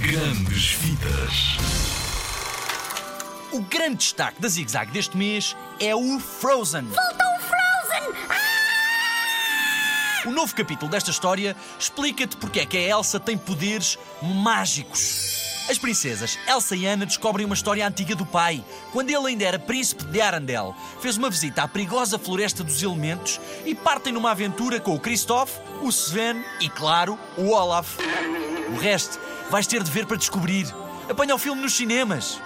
Grandes Vidas. O grande destaque da Zig Zag deste mês é o Frozen. Voltou o Frozen! O novo capítulo desta história explica-te porque é que a Elsa tem poderes mágicos. As princesas Elsa e Anna descobrem uma história antiga do pai, quando ele ainda era príncipe de Arendelle. Fez uma visita à perigosa floresta dos elementos e partem numa aventura com o Kristoff, o Sven e, claro, o Olaf. O resto vais ter de ver para descobrir. Apanha o filme nos cinemas.